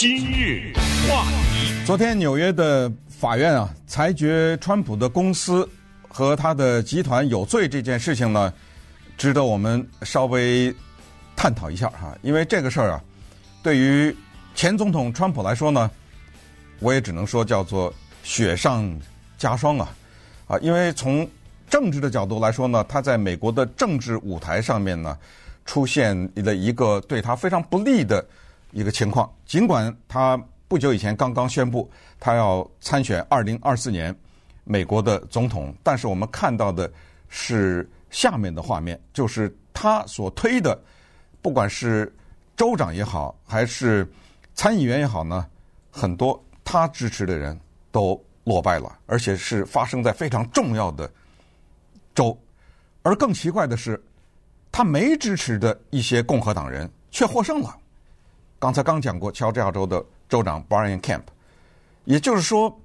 今日话题。昨天纽约的法院啊，裁决川普的公司和他的集团有罪这件事情呢，值得我们稍微探讨一下哈。因为这个事儿啊，对于前总统川普来说呢，我也只能说叫做雪上加霜啊啊！因为从政治的角度来说呢，他在美国的政治舞台上面呢，出现了一个对他非常不利的。一个情况，尽管他不久以前刚刚宣布他要参选二零二四年美国的总统，但是我们看到的是下面的画面，就是他所推的，不管是州长也好，还是参议员也好呢，很多他支持的人都落败了，而且是发生在非常重要的州。而更奇怪的是，他没支持的一些共和党人却获胜了。刚才刚讲过，乔治亚州的州长 Brian Kemp，也就是说，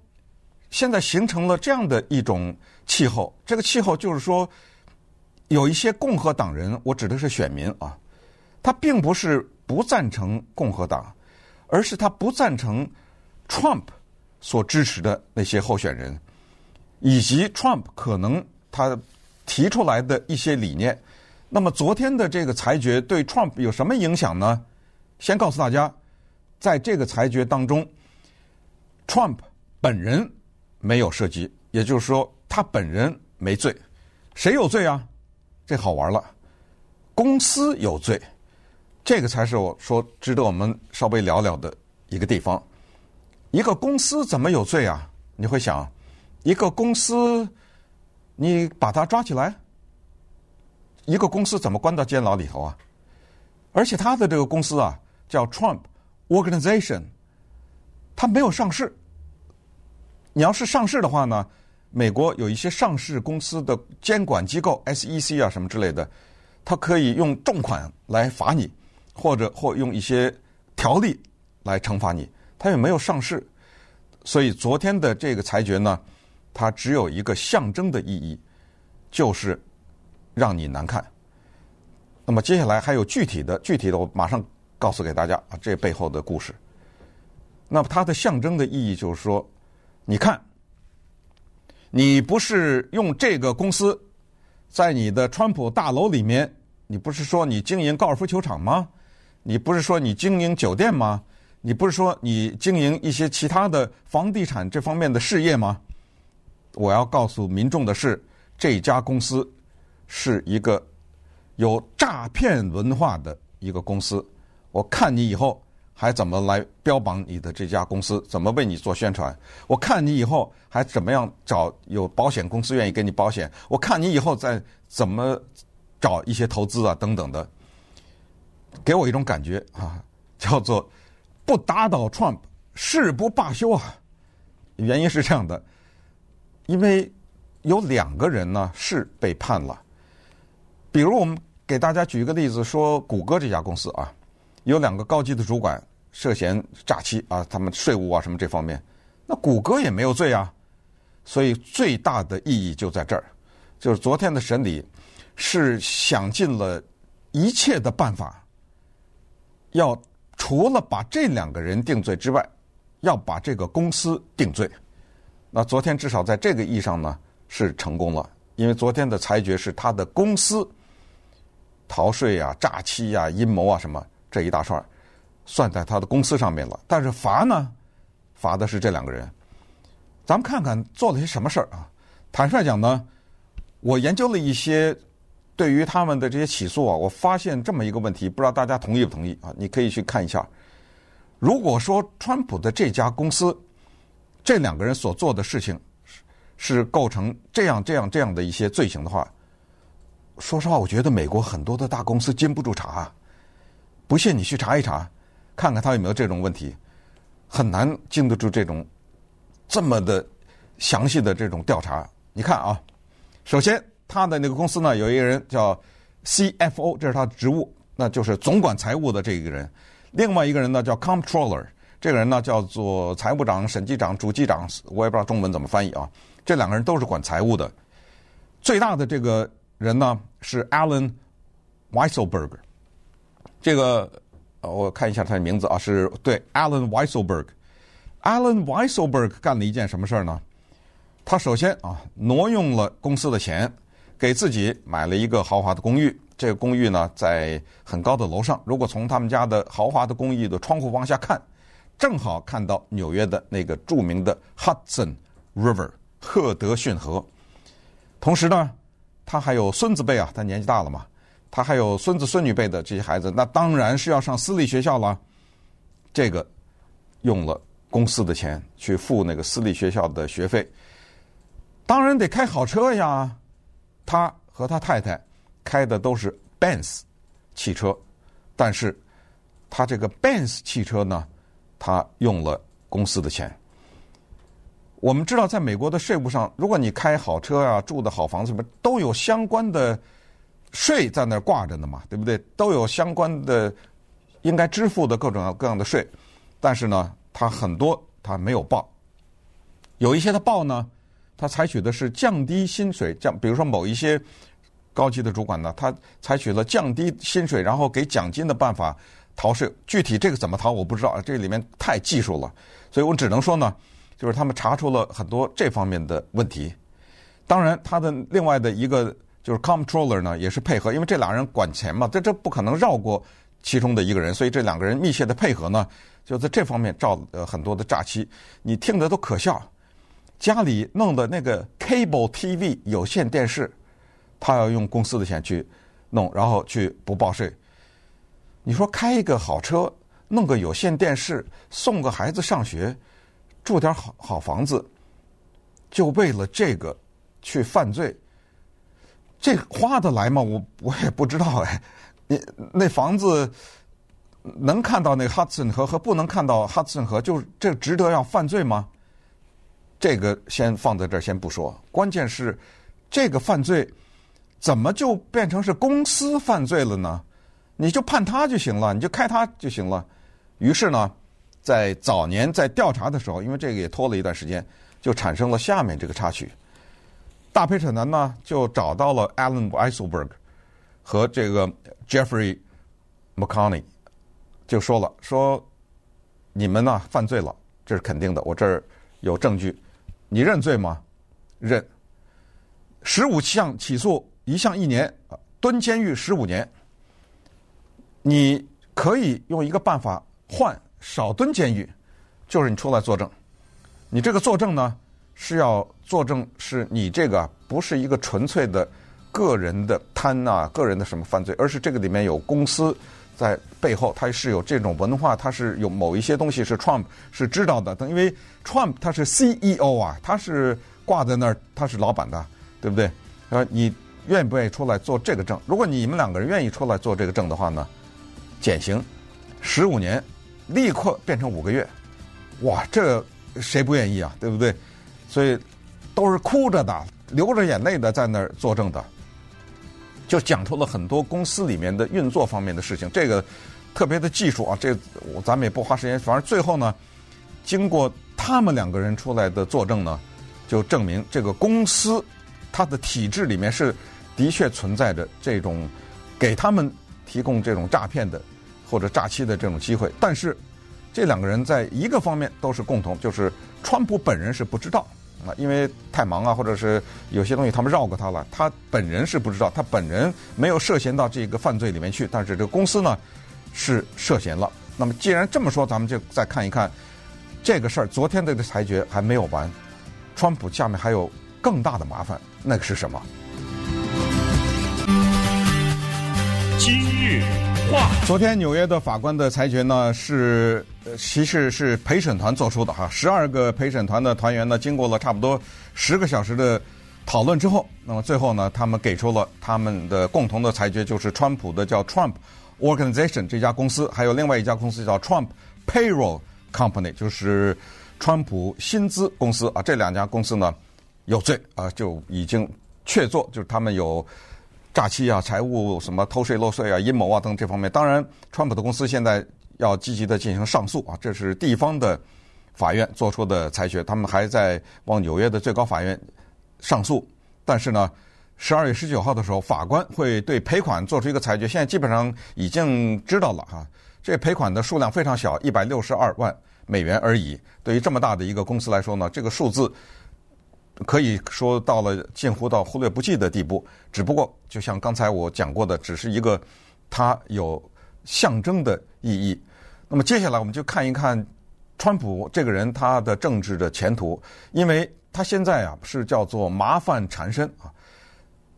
现在形成了这样的一种气候。这个气候就是说，有一些共和党人，我指的是选民啊，他并不是不赞成共和党，而是他不赞成 Trump 所支持的那些候选人，以及 Trump 可能他提出来的一些理念。那么昨天的这个裁决对 Trump 有什么影响呢？先告诉大家，在这个裁决当中，Trump 本人没有涉及，也就是说，他本人没罪。谁有罪啊？这好玩了，公司有罪，这个才是我说值得我们稍微聊聊的一个地方。一个公司怎么有罪啊？你会想，一个公司你把他抓起来，一个公司怎么关到监牢里头啊？而且他的这个公司啊。叫 Trump Organization，它没有上市。你要是上市的话呢，美国有一些上市公司的监管机构 SEC 啊什么之类的，它可以用重款来罚你，或者或用一些条例来惩罚你。它也没有上市，所以昨天的这个裁决呢，它只有一个象征的意义，就是让你难看。那么接下来还有具体的，具体的我马上。告诉给大家啊，这背后的故事。那么它的象征的意义就是说，你看，你不是用这个公司在你的川普大楼里面，你不是说你经营高尔夫球场吗？你不是说你经营酒店吗？你不是说你经营一些其他的房地产这方面的事业吗？我要告诉民众的是，这家公司是一个有诈骗文化的一个公司。我看你以后还怎么来标榜你的这家公司，怎么为你做宣传？我看你以后还怎么样找有保险公司愿意给你保险？我看你以后再怎么找一些投资啊等等的，给我一种感觉啊，叫做不打倒 Trump 誓不罢休啊。原因是这样的，因为有两个人呢是被判了，比如我们给大家举一个例子，说谷歌这家公司啊。有两个高级的主管涉嫌诈欺啊，他们税务啊什么这方面，那谷歌也没有罪啊，所以最大的意义就在这儿，就是昨天的审理是想尽了一切的办法，要除了把这两个人定罪之外，要把这个公司定罪。那昨天至少在这个意义上呢是成功了，因为昨天的裁决是他的公司逃税啊、诈欺啊、阴谋啊什么。这一大串算在他的公司上面了，但是罚呢，罚的是这两个人。咱们看看做了些什么事儿啊？坦率讲呢，我研究了一些对于他们的这些起诉啊，我发现这么一个问题，不知道大家同意不同意啊？你可以去看一下。如果说川普的这家公司这两个人所做的事情是构成这样这样这样的一些罪行的话，说实话，我觉得美国很多的大公司经不住查。不信你去查一查，看看他有没有这种问题，很难经得住这种这么的详细的这种调查。你看啊，首先他的那个公司呢，有一个人叫 CFO，这是他职务，那就是总管财务的这一个人。另外一个人呢叫 Comptroller，这个人呢叫做财务长、审计长、主计长，我也不知道中文怎么翻译啊。这两个人都是管财务的。最大的这个人呢是 Alan weisselberger。这个我看一下他的名字啊，是对 Alan Weisselberg。Alan Weisselberg 干了一件什么事儿呢？他首先啊，挪用了公司的钱，给自己买了一个豪华的公寓。这个公寓呢，在很高的楼上。如果从他们家的豪华的公寓的窗户往下看，正好看到纽约的那个著名的 Hudson River 赫德逊河。同时呢，他还有孙子辈啊，他年纪大了嘛，他还有孙子孙女辈的这些孩子，那当然是要上私立学校了。这个用了公司的钱去付那个私立学校的学费，当然得开好车呀。他和他太太。开的都是 Benz 汽车，但是他这个 Benz 汽车呢，他用了公司的钱。我们知道，在美国的税务上，如果你开好车啊，住的好房子什么，都有相关的税在那儿挂着呢嘛，对不对？都有相关的应该支付的各种各样的税，但是呢，他很多他没有报，有一些他报呢，他采取的是降低薪水，降，比如说某一些。高级的主管呢，他采取了降低薪水，然后给奖金的办法逃税。具体这个怎么逃，我不知道啊，这里面太技术了，所以我只能说呢，就是他们查出了很多这方面的问题。当然，他的另外的一个就是 comptroller 呢，也是配合，因为这俩人管钱嘛，这这不可能绕过其中的一个人，所以这两个人密切的配合呢，就在这方面造了很多的诈欺，你听着都可笑。家里弄的那个 cable TV 有线电视。他要用公司的钱去弄，然后去不报税。你说开一个好车，弄个有线电视，送个孩子上学，住点好好房子，就为了这个去犯罪，这花得来吗？我我也不知道哎。你那房子能看到那个 Hudson 河和不能看到 Hudson 河，就这值得要犯罪吗？这个先放在这儿先不说，关键是这个犯罪。怎么就变成是公司犯罪了呢？你就判他就行了，你就开他就行了。于是呢，在早年在调查的时候，因为这个也拖了一段时间，就产生了下面这个插曲。大陪审团呢就找到了 Alan Weisselberg 和这个 Jeffrey McConney，就说了说你们呢犯罪了，这是肯定的，我这儿有证据，你认罪吗？认。十五项起诉。一项一年，蹲监狱十五年。你可以用一个办法换少蹲监狱，就是你出来作证。你这个作证呢，是要作证是你这个不是一个纯粹的个人的贪啊，个人的什么犯罪，而是这个里面有公司在背后，它是有这种文化，它是有某一些东西是 Trump 是知道的。等因为 Trump 他是 CEO 啊，他是挂在那儿，他是老板的，对不对？呃，你。愿不愿意出来做这个证？如果你们两个人愿意出来做这个证的话呢，减刑十五年，立刻变成五个月。哇，这谁不愿意啊？对不对？所以都是哭着的、流着眼泪的在那儿作证的，就讲出了很多公司里面的运作方面的事情。这个特别的技术啊，这我咱们也不花时间。反正最后呢，经过他们两个人出来的作证呢，就证明这个公司它的体制里面是。的确存在着这种给他们提供这种诈骗的或者诈欺的这种机会，但是这两个人在一个方面都是共同，就是川普本人是不知道啊，因为太忙啊，或者是有些东西他们绕过他了，他本人是不知道，他本人没有涉嫌到这个犯罪里面去，但是这个公司呢是涉嫌了。那么既然这么说，咱们就再看一看这个事儿。昨天这个裁决还没有完，川普下面还有更大的麻烦，那个是什么？今日昨天纽约的法官的裁决呢，是其实是陪审团做出的哈。十二个陪审团的团员呢，经过了差不多十个小时的讨论之后，那么最后呢，他们给出了他们的共同的裁决，就是川普的叫 Trump Organization 这家公司，还有另外一家公司叫 Trump Payroll Company，就是川普薪资公司啊。这两家公司呢有罪啊，就已经确凿，就是他们有。诈欺啊，财务什么偷税漏税啊，阴谋啊等这方面，当然，川普的公司现在要积极的进行上诉啊，这是地方的法院做出的裁决，他们还在往纽约的最高法院上诉。但是呢，十二月十九号的时候，法官会对赔款做出一个裁决。现在基本上已经知道了哈，这赔款的数量非常小，一百六十二万美元而已。对于这么大的一个公司来说呢，这个数字可以说到了近乎到忽略不计的地步。只不过，就像刚才我讲过的，只是一个它有象征的意义。那么接下来我们就看一看川普这个人他的政治的前途，因为他现在啊是叫做麻烦缠身啊。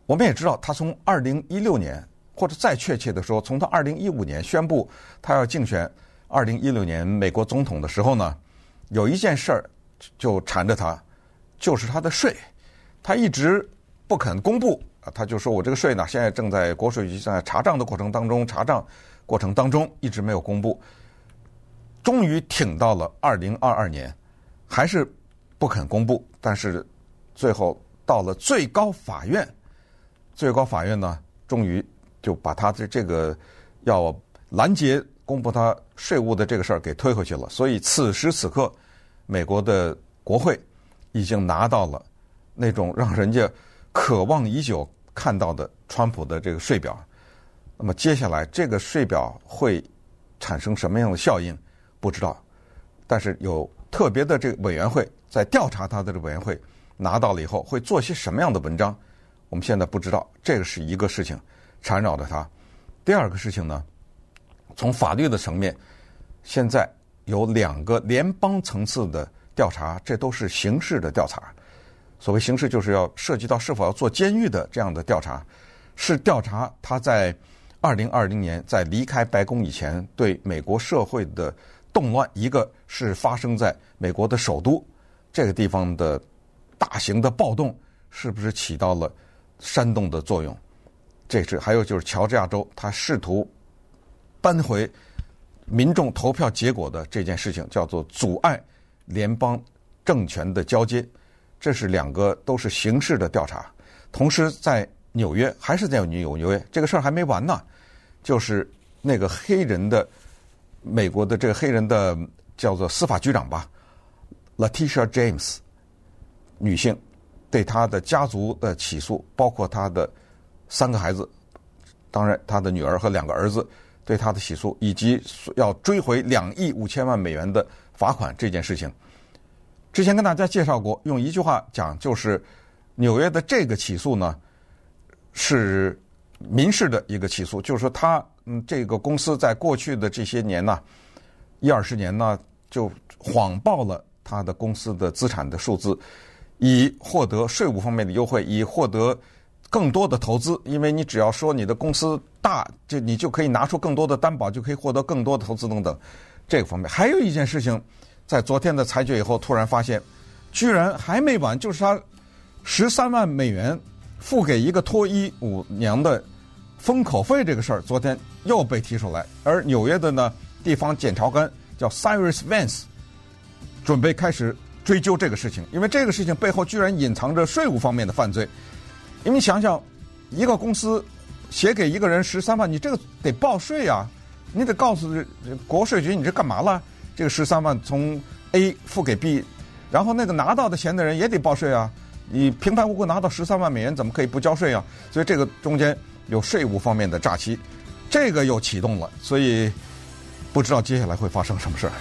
我们也知道，他从二零一六年，或者再确切的说，从他二零一五年宣布他要竞选二零一六年美国总统的时候呢，有一件事儿就缠着他，就是他的税，他一直不肯公布啊，他就说我这个税呢，现在正在国税局在查账的过程当中，查账过程当中一直没有公布，终于挺到了二零二二年，还是不肯公布，但是最后到了最高法院。最高法院呢，终于就把他的这个要拦截公布他税务的这个事儿给推回去了。所以此时此刻，美国的国会已经拿到了那种让人家渴望已久看到的川普的这个税表。那么接下来这个税表会产生什么样的效应，不知道。但是有特别的这个委员会在调查他的这委员会拿到了以后，会做些什么样的文章？我们现在不知道，这个是一个事情缠绕着他。第二个事情呢，从法律的层面，现在有两个联邦层次的调查，这都是刑事的调查。所谓刑事，就是要涉及到是否要做监狱的这样的调查，是调查他在二零二零年在离开白宫以前对美国社会的动乱，一个是发生在美国的首都这个地方的大型的暴动，是不是起到了煽动的作用，这是还有就是乔治亚州，他试图扳回民众投票结果的这件事情，叫做阻碍联邦政权的交接，这是两个都是刑事的调查。同时，在纽约还是在纽纽约，这个事儿还没完呢，就是那个黑人的美国的这个黑人的叫做司法局长吧，Latisha James 女性。对他的家族的起诉，包括他的三个孩子，当然他的女儿和两个儿子对他的起诉，以及要追回两亿五千万美元的罚款这件事情，之前跟大家介绍过，用一句话讲就是，纽约的这个起诉呢是民事的一个起诉，就是说他嗯这个公司在过去的这些年呢，一二十年呢就谎报了他的公司的资产的数字。以获得税务方面的优惠，以获得更多的投资，因为你只要说你的公司大，就你就可以拿出更多的担保，就可以获得更多的投资等等。这个方面还有一件事情，在昨天的裁决以后，突然发现，居然还没完，就是他十三万美元付给一个脱衣舞娘的封口费这个事儿，昨天又被提出来。而纽约的呢，地方检察官叫 Cyrus Vance，准备开始。追究这个事情，因为这个事情背后居然隐藏着税务方面的犯罪。因为想想，一个公司写给一个人十三万，你这个得报税啊，你得告诉国税局你这干嘛了？这个十三万从 A 付给 B，然后那个拿到的钱的人也得报税啊。你平白无故拿到十三万美元，怎么可以不交税啊？所以这个中间有税务方面的诈欺，这个又启动了，所以不知道接下来会发生什么事儿。